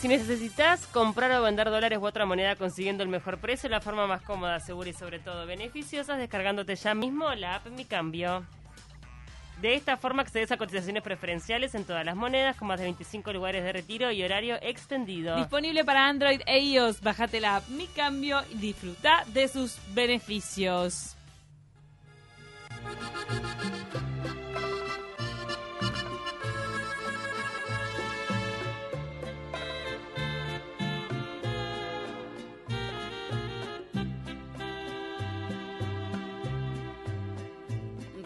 Si necesitas comprar o vender dólares u otra moneda consiguiendo el mejor precio, la forma más cómoda, segura y sobre todo beneficiosa es descargándote ya mismo la app Mi Cambio. De esta forma accedes a cotizaciones preferenciales en todas las monedas con más de 25 lugares de retiro y horario extendido. Disponible para Android e iOS. Bájate la app Mi Cambio y disfruta de sus beneficios.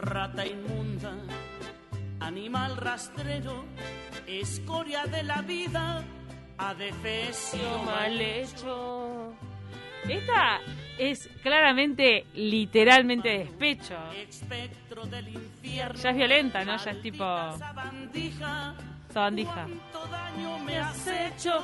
Rata inmunda, animal rastrero, escoria de la vida, adefesio mal hecho. Esta es claramente, literalmente despecho. espectro del infierno. Ya es violenta, ¿no? Ya es tipo Sabandija, me has hecho.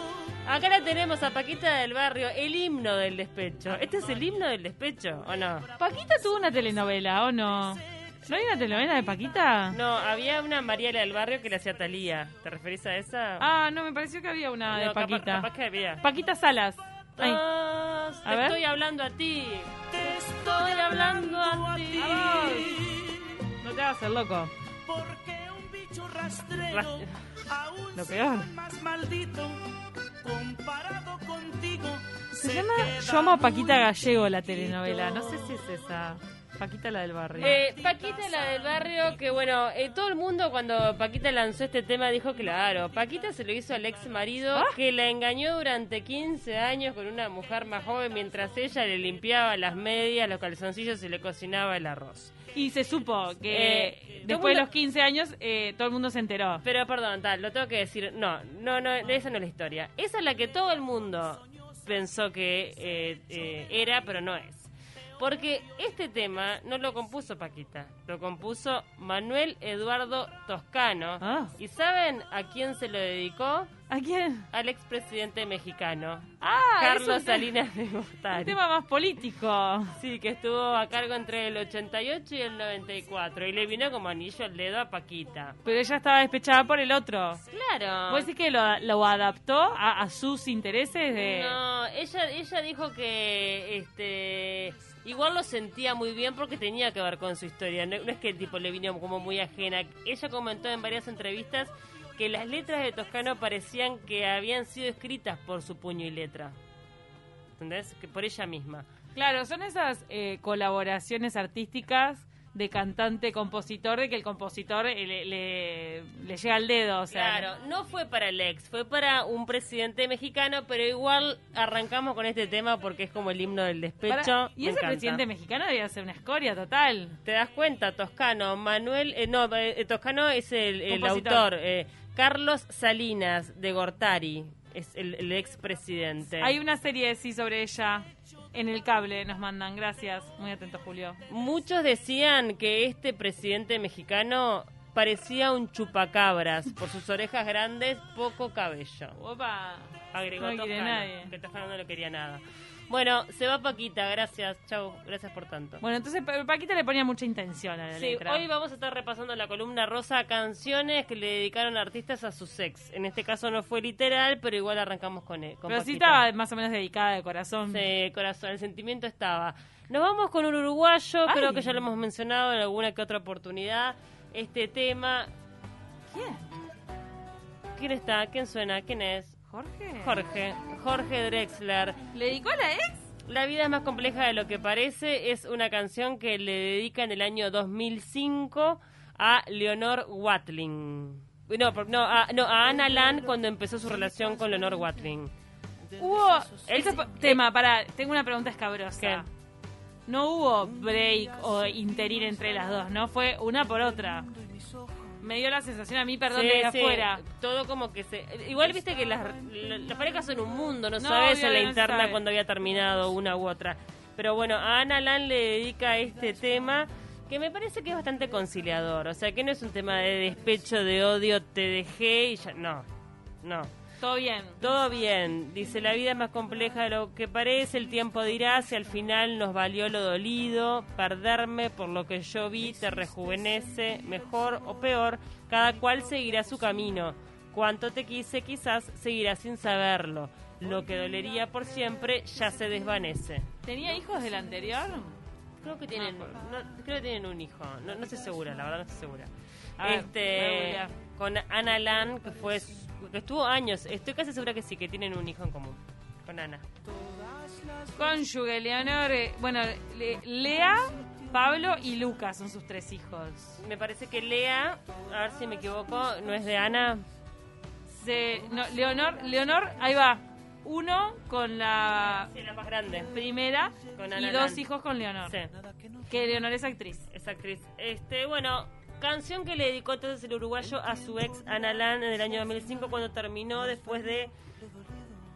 Acá la tenemos a Paquita del Barrio, el himno del despecho. ¿Este es el himno del despecho o no? Paquita tuvo una telenovela, ¿o no? ¿No hay una telenovela de Paquita? No, había una Mariela del Barrio que le hacía Talía. ¿Te referís a esa? Ah, no, me pareció que había una de No, capaz- Paquita. capaz que había. Paquita Salas. Ay. A te ver. estoy hablando a ti. Te estoy hablando a ti. No te hagas el loco. Porque un bicho rastrero Ras- aún Lo se peor. más maldito comparado contigo. Se llama Yo amo a Paquita Gallego la telenovela. No sé si es esa. Paquita la del barrio. Eh, Paquita la del barrio, que bueno, eh, todo el mundo cuando Paquita lanzó este tema dijo, claro, Paquita se lo hizo al ex marido Ah. que la engañó durante 15 años con una mujer más joven mientras ella le limpiaba las medias, los calzoncillos y le cocinaba el arroz. Y se supo que Eh, después de los 15 años eh, todo el mundo se enteró. Pero perdón, tal, lo tengo que decir, no, no, no, esa no es la historia. Esa es la que todo el mundo pensó que eh, eh, era, pero no es. Porque este tema no lo compuso Paquita, lo compuso Manuel Eduardo Toscano. Ah. ¿Y saben a quién se lo dedicó? ¿A quién? Al expresidente mexicano, Ah, es Carlos un Salinas de Un Gortari. tema más político. Sí, que estuvo a cargo entre el 88 y el 94 y le vino como anillo al dedo a Paquita. Pero ella estaba despechada por el otro. Claro. ¿Vos decís que lo, lo adaptó a, a sus intereses de... No, ella, ella dijo que este igual lo sentía muy bien porque tenía que ver con su historia. No, es que el tipo le vino como muy ajena. Ella comentó en varias entrevistas que las letras de Toscano parecían que habían sido escritas por su puño y letra. ¿Entendés? Que por ella misma. Claro, son esas eh, colaboraciones artísticas de cantante-compositor, de que el compositor eh, le, le- le llega al dedo, o sea... Claro, no fue para el ex, fue para un presidente mexicano, pero igual arrancamos con este tema porque es como el himno del despecho. Para- y Me ese encanta. presidente mexicano debía ser una escoria total. ¿Te das cuenta? Toscano, Manuel, eh, no, eh, Toscano es el, el Compositor. autor, eh, Carlos Salinas de Gortari, es el, el expresidente. Hay una serie, sí, sobre ella. En el cable nos mandan, gracias. Muy atento, Julio. Muchos decían que este presidente mexicano parecía un chupacabras por sus orejas grandes, poco cabello. Opa. Agregó No quiere Toscano, nadie. que Toscano no le quería nada. Bueno, se va Paquita, gracias, chau, gracias por tanto. Bueno, entonces Pa- Paquita le ponía mucha intención a la Sí, letra. hoy vamos a estar repasando la columna rosa, canciones que le dedicaron artistas a sus ex. En este caso no fue literal, pero igual arrancamos con él. Con Pero sí estaba más o menos dedicada de corazón. Sí, corazón, el sentimiento estaba. Nos vamos con un uruguayo, Ay. creo que ya lo hemos mencionado en alguna que otra oportunidad. Este tema. ¿Quién? ¿Quién está? ¿Quién suena? ¿Quién es? ¿Jorge? Jorge. Jorge Drexler. ¿Le dedicó a la ex? La vida es más compleja de lo que parece es una canción que le dedica en el año 2005 a Leonor Watling. No, no, a, no, a Ana Lan cuando empezó su relación con Leonor Watling. Hubo... Ese tema, para tengo una pregunta escabrosa. ¿Qué? No hubo break o interín entre las dos, ¿no? Fue una por otra. Me dio la sensación a mí, perdón, Sí, de sí, afuera. Todo como que se... Igual viste que las, la- las parejas son un mundo, no, No, sabes en la interna sabe. cuando había terminado una u otra. Pero bueno, a Ana Lan le dedica este tema que me parece que es bastante conciliador. O sea, que no es un tema de despecho, de odio, te dejé y ya... No, no. Todo bien. Todo bien, dice, la vida es más compleja de lo que parece, el tiempo dirá si al final nos valió lo dolido, perderme por lo que yo vi te rejuvenece, mejor o peor, cada cual seguirá su camino. Cuánto te quise, quizás seguirás sin saberlo. Lo que dolería por siempre ya se desvanece. ¿Tenía hijos del anterior? Creo que tienen, no, creo que tienen un hijo. No, no estoy segura, la verdad no estoy segura. A este, con Ana Lan, que fue, su- que estuvo años. Estoy casi segura que sí, que tienen un hijo en común. Con Ana. Cónyuge, Leonor. eh, bueno, Le- Lea, Pablo y Lucas son sus tres hijos. Me parece que Lea, a ver si me equivoco, no es de Ana. Se, no, Leonor, Leonor, ahí va. Uno con la Sí, la más grande. primera Con y Ana dos Lan. hijos con Leonor. Sí, Que Leonor es actriz. esa actriz. Este, bueno, canción que le dedicó entonces el uruguayo a su ex Ana Lan en el año 2005 cuando terminó después de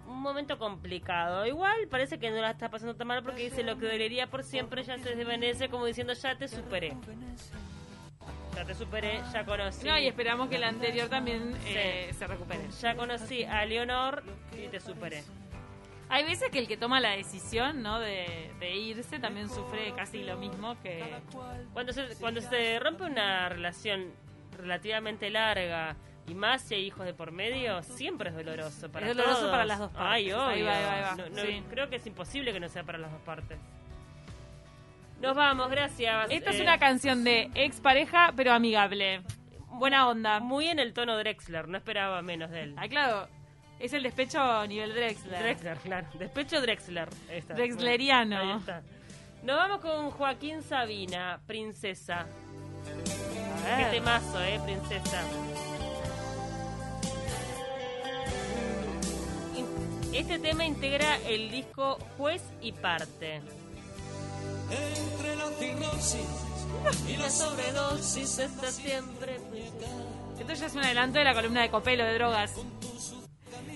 un momento complicado. Igual parece que no la está pasando tan mal porque dice lo que dolería por siempre ya se desvanece como diciendo ya te superé. Ya te superé, ya conocí. No, y esperamos que la anterior también eh, se recupere. Ya conocí a Leonor y te superé. Hay veces que el que toma la decisión ¿no? de, de irse también sufre casi lo mismo que... Cuando se, cuando se rompe una relación relativamente larga y más si hay hijos de por medio, siempre es doloroso para Es doloroso todos. para las dos Ay, partes. obvio. Ahí va, ahí va, ahí va. No- no- Sí. Creo que es imposible que no sea para las dos partes. Nos vamos, gracias. Esta es Eh, una canción de expareja, pero amigable. Buena onda. Muy en el tono Drexler, no esperaba menos de él. Ah, claro, es el despecho nivel Drexler. Drexler, claro. Despecho Drexler. Ahí está. Drexleriano. Ahí está. Nos vamos con Joaquín Sabina, Princesa. A Qué temazo, eh, Princesa. In- Este tema integra el disco Juez y Parte. Entre la cirrosis y la sobredosis está siempre Esto ya es un adelanto de la columna de Copelo de drogas.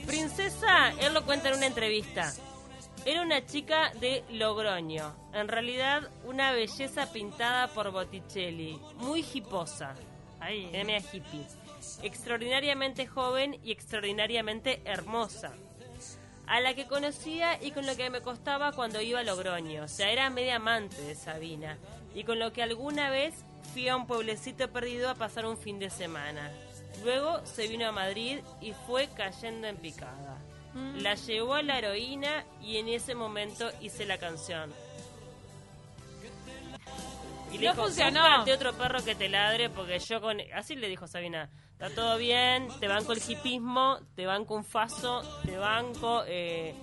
Princesa, él lo cuenta en una entrevista. Era una chica de Logroño. En realidad, una belleza pintada por Botticelli. Muy hiposa. Era media hippie. Extraordinariamente joven y extraordinariamente hermosa. A la que conocía y con lo que me costaba cuando iba a Logroño. O sea, era media amante de Sabina. Y con lo que alguna vez fui a un pueblecito perdido a pasar un fin de semana. Luego se vino a Madrid y fue cayendo en picada. La llevó a la heroína y en ese momento hice la canción. Y No funcionó. "Búscate otro perro que te ladre porque yo con... Así le dijo Sabina. Está todo bien, te banco el hipismo, te banco un faso, te banco eh,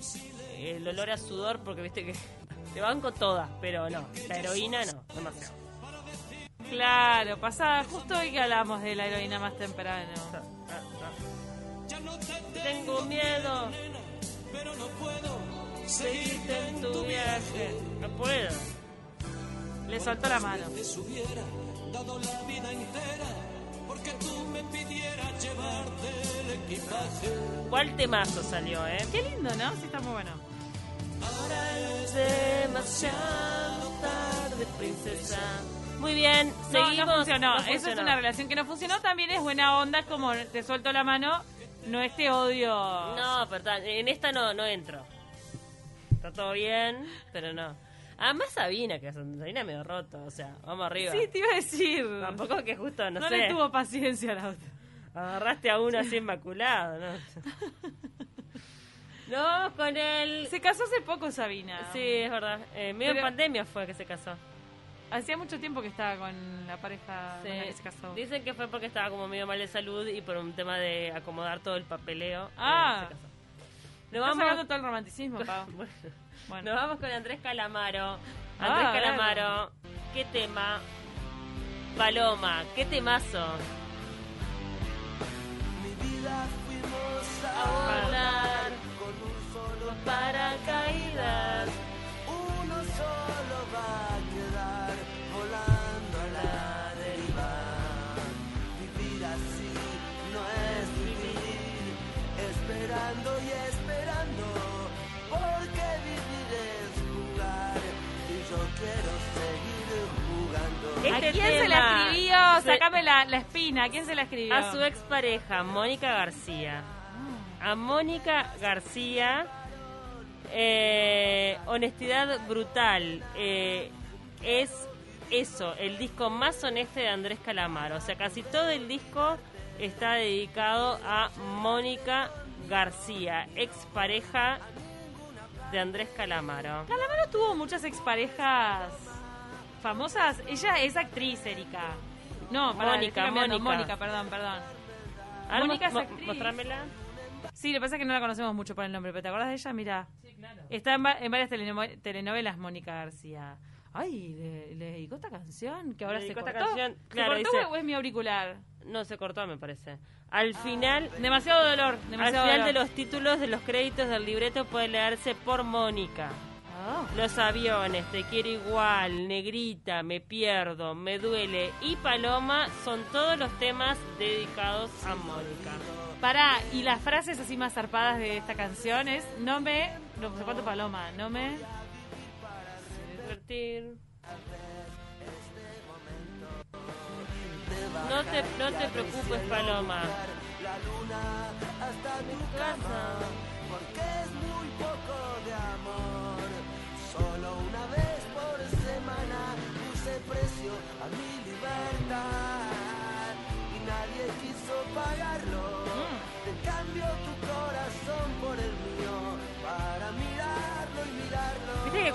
el olor a sudor porque viste que... Te banco todas, pero no. La heroína no, demasiado. Claro, pasada justo hoy que hablamos de la heroína más temprano. Tengo miedo. pero no puedo Seguirte en tu viaje. No puedo. Le soltó la mano. dado la vida entera porque tú me pidieras llevarte el equipaje ¿Cuál temazo salió, eh? Qué lindo, ¿no? Sí, está muy bueno. Ahora es demasiado tarde, princesa. Muy bien, No, seguimos. no funcionó. No Eso es una relación que no funcionó. También es buena onda, como te suelto la mano, no este odio. No, perdón, en esta no, no entro. Está todo bien, pero no. Además Sabina, que Sabina medio roto, o sea, vamos arriba. Sí, te iba a decir. Tampoco que justo, no, no sé, le tuvo paciencia a la otra. agarraste a uno así inmaculado, ¿no? No, vamos con el... Se casó hace poco Sabina. Sí, es verdad. Eh, medio Pero- pandemia fue que se casó. Hacía mucho tiempo que estaba con la pareja con la que se casó. Dicen que fue porque estaba como medio mal de salud y por un tema de acomodar todo el papeleo. eh, Ah. se casó. Nos vamos, sacando todo el romanticismo, Pau. Bueno, Bueno. nos vamos con Andrés Calamaro. Ah, Andrés. Calamaro, ¿qué tema? Paloma, ¿qué temazo? Mi vida fuimos A a volar con un solo paracaídas. La, la espina. ¿A quién se la escribió? A su expareja, Mónica García. A Mónica García, eh, honestidad brutal. eh, es eso, el disco más honesto de Andrés Calamaro. O sea, casi todo el disco está dedicado a Mónica García, expareja de Andrés Calamaro. Calamaro tuvo muchas exparejas famosas. Ella es actriz, Erika. No, Mónica. Mónica. Mónica, perdón, perdón. Mónica es actriz. mostrámela. Sí, lo que pasa es que no la conocemos mucho por el nombre, pero ¿te acuerdas de ella? Mira. Está en, va- en varias teleno- telenovelas Mónica García. Ay, ¿le, le dedicó esta canción? Que ahora Le se dedicó cortó. esta canción, ¿Se claro, cortó dice- o es mi auricular? No, se cortó, me parece. Al final, Demasiado dolor, al demasiado final de los títulos de los créditos del libreto puede leerse por Mónica. Los aviones, Te quiero igual, Negrita, Me pierdo, Me duele y Paloma son todos los temas dedicados a Mónica. Pará, y las frases así más zarpadas de esta canción es No me... No sé cuánto paloma, no me... Divertir. No te, no te preocupes, Paloma. la luna hasta tu casa, porque es muy poco de amor. Solo una vez por semana puse precio a mi libertad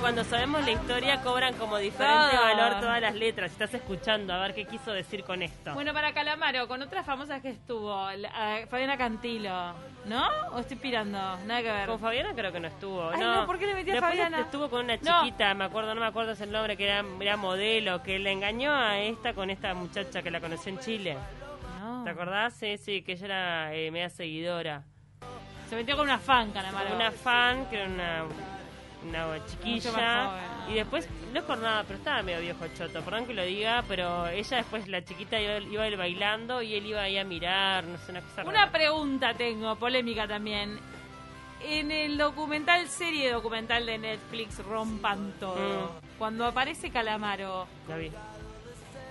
cuando sabemos la historia cobran como diferente Todo. valor todas las letras. Estás escuchando a ver qué quiso decir con esto. Bueno, para Calamaro, con otras famosas que estuvo, la- ah, Fabiana Cantilo, ¿no? ¿O estoy pirando? Nada que ver. Con Fabiana creo que no estuvo. Ay, no. no, ¿por qué le metí a Después Fabiana? estuvo con una No. chiquita, me acuerdo, no me acuerdo ese nombre, que era, era modelo, que le engañó a esta con esta muchacha que la conoció en Chile. No. ¿Te acordás? Sí, sí, que ella era eh, media seguidora. Se metió con una fan, Calamaro. Una fan, que era una, una chiquilla. Y después, no es por nada, pero estaba medio viejo choto, perdón que lo diga, pero ella después, la chiquita iba, iba a ir bailando y él iba ahí a mirar, no sé, una cosa Una rara. pregunta tengo, polémica también. En el documental, serie documental de Netflix, Rompan Todo, Mm. cuando aparece Calamaro, La vi.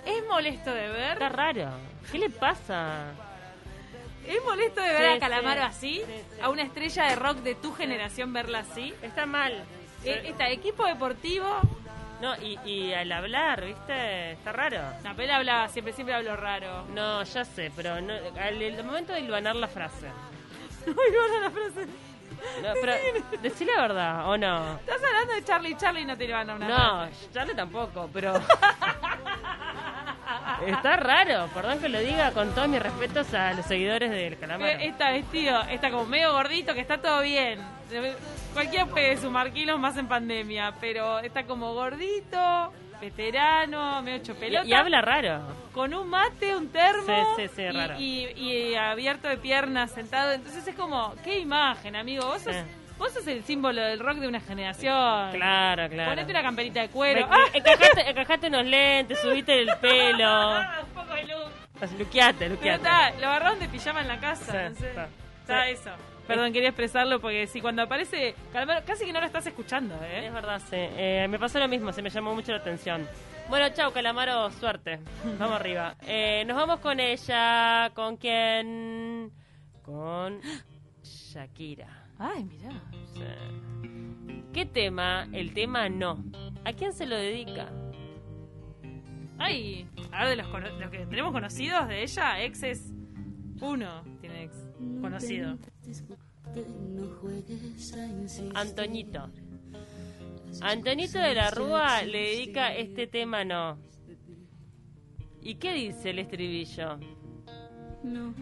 ¿es molesto de ver? Está raro. ¿Qué le pasa? ¿Es molesto de ver Sí, a Calamaro sí. así? Sí, sí. ¿A una estrella de rock de tu generación verla así? Está mal. Eh, Está equipo deportivo. No, y, y al hablar, ¿viste? Está raro. La pela hablaba siempre, siempre habló raro. No, ya sé, pero no, al el momento de hilvanar la frase. No, la frase. No, pero decí la verdad, ¿o no? Estás hablando de Charlie Charlie no te van a una No, frase. Charlie tampoco, pero... Está raro, perdón que lo diga con todos mis respetos a los seguidores del Calamaro. Eh, Está vestido, está como medio gordito, que está todo bien. Cualquiera puede sumar kilos más en pandemia, pero está como gordito, veterano, medio hecho pelota. Y, y habla raro. con un mate, un termo. Sí, sí, sí, y, raro. Y, y abierto de piernas, sentado. Entonces es como, qué imagen, amigo. Vos sos. Vos sos el símbolo del rock de una generación. Claro, claro. Ponete una camperita de cuero. me- encajate unos lentes, subite el pelo. ¡Ah! Un poco de luz. Luqueate, Pero luqueate. está, lo agarraron de pijama en la casa. Sí, no sé. está. Está Sí. eso. Perdón, quería expresarlo porque si cuando aparece Calamaro, casi que no lo estás escuchando, ¿eh? Es verdad, sí. Eh, me pasó lo mismo, se me llamó mucho la atención. Bueno, chau, Calamaro, suerte. Vamos arriba. Eh, nos vamos con ella. ¿Con quién? Con Shakira. Ay, mirá. Sí. ¿Qué tema? El tema no. ¿A quién se lo dedica? Ay, a ver, de los, cono- los que tenemos conocidos de ella, ex es uno, tiene ex conocido. Antoñito. Antonito de la Rúa le dedica este tema no. ¿Y qué dice el estribillo? No,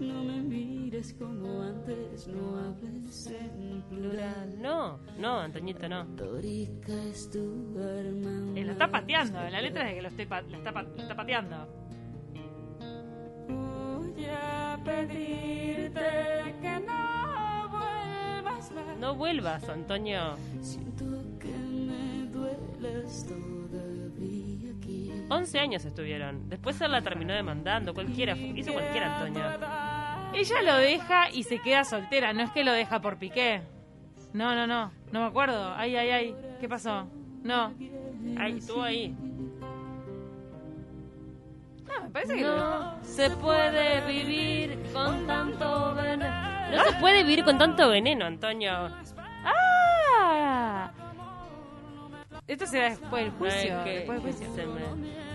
no me mires como antes, no hables en plural. No, no, Antoñito no. Dorica es tu hermana. Eh, lo está pateando, la letra es que lo, estoy pa- lo está, pa- lo está pateando. Voy a pedirte que no vuelvas más. No vuelvas, Antonio. Siento que me dueles todavía aquí. 11 años estuvieron. Después él la terminó demandando. Cualquiera, hizo cualquiera, Antonio. Ella lo deja y se queda soltera, no es que lo deja por piqué. No, no, no, no me acuerdo. Ay, ay, ay, ¿qué pasó? No. Ay, estuvo ahí. No, me parece que lo No se puede vivir con tanto veneno. No se puede vivir con tanto veneno, Antonio. ¡Ah! Esto será después del juicio. Que- después del juicio.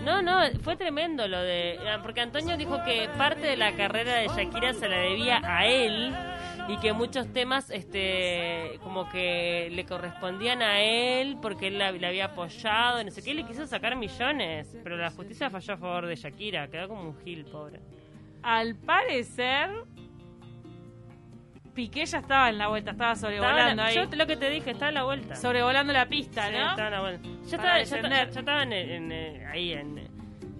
No, no, fue tremendo lo de... Porque Antonio dijo que parte de la carrera de Shakira se la debía a él y que muchos temas este como que le correspondían a él porque él la, la había apoyado, no sé qué, le quiso sacar millones, pero la justicia falló a favor de Shakira, quedó como un gil, pobre. Al parecer, Piqué ya estaba en la vuelta, estaba Estaba sobrevolando la- ahí. yo lo que te dije, estaba a la vuelta. Sobrevolando la pista, Sí, ¿no? estaba a la vuelta. Ya Para estaba, ya estaba- en- en, eh, ahí en eh,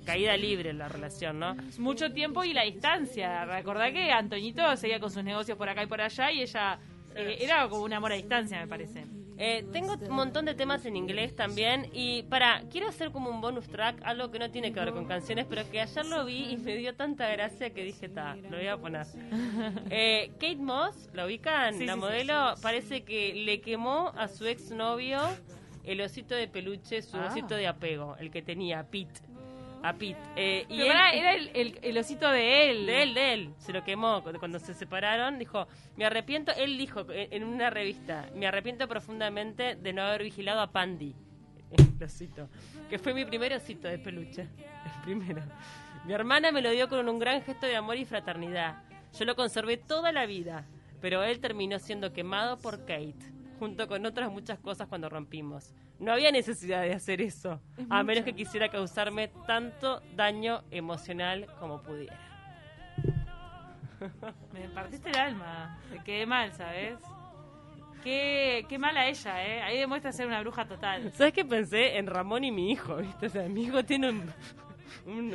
caída libre la relación, ¿no? Mucho tiempo y la distancia. Recordá que Antoñito seguía con sus negocios por acá y por allá y ella eh, era como un amor a distancia, me parece. Eh, tengo un montón de temas en inglés también y para, quiero hacer como un bonus track, algo que no tiene que ver con canciones, pero que ayer lo vi y me dio tanta gracia que dije, ta, lo voy a poner. Eh, Kate Moss, ¿la ubican? Sí, la sí, sí. modelo, parece que le quemó a su exnovio el osito de peluche, su Ah. osito de apego, el que tenía, Pete. A Pete. Eh, y él- era el, el- el osito de él. de él, de él. Se lo quemó cu- cuando se separaron. Dijo, me arrepiento, él dijo en en una revista, me arrepiento profundamente de no haber vigilado a Pandy. El osito. Que fue mi primer osito de peluche. El primero. Mi hermana me lo dio con un gran gesto de amor y fraternidad. Yo lo conservé toda la vida. Pero él terminó siendo quemado por Kate. Junto con otras muchas cosas cuando rompimos. No había necesidad de hacer eso. A menos que quisiera causarme tanto daño emocional como pudiera. Me partiste el alma. Te quedé mal, ¿sabes? Qué, qué mala ella, ¿eh? Ahí demuestra ser una bruja total. ¿Sabes qué pensé? En Ramón y mi hijo, ¿viste? O sea, mi hijo tiene un, un,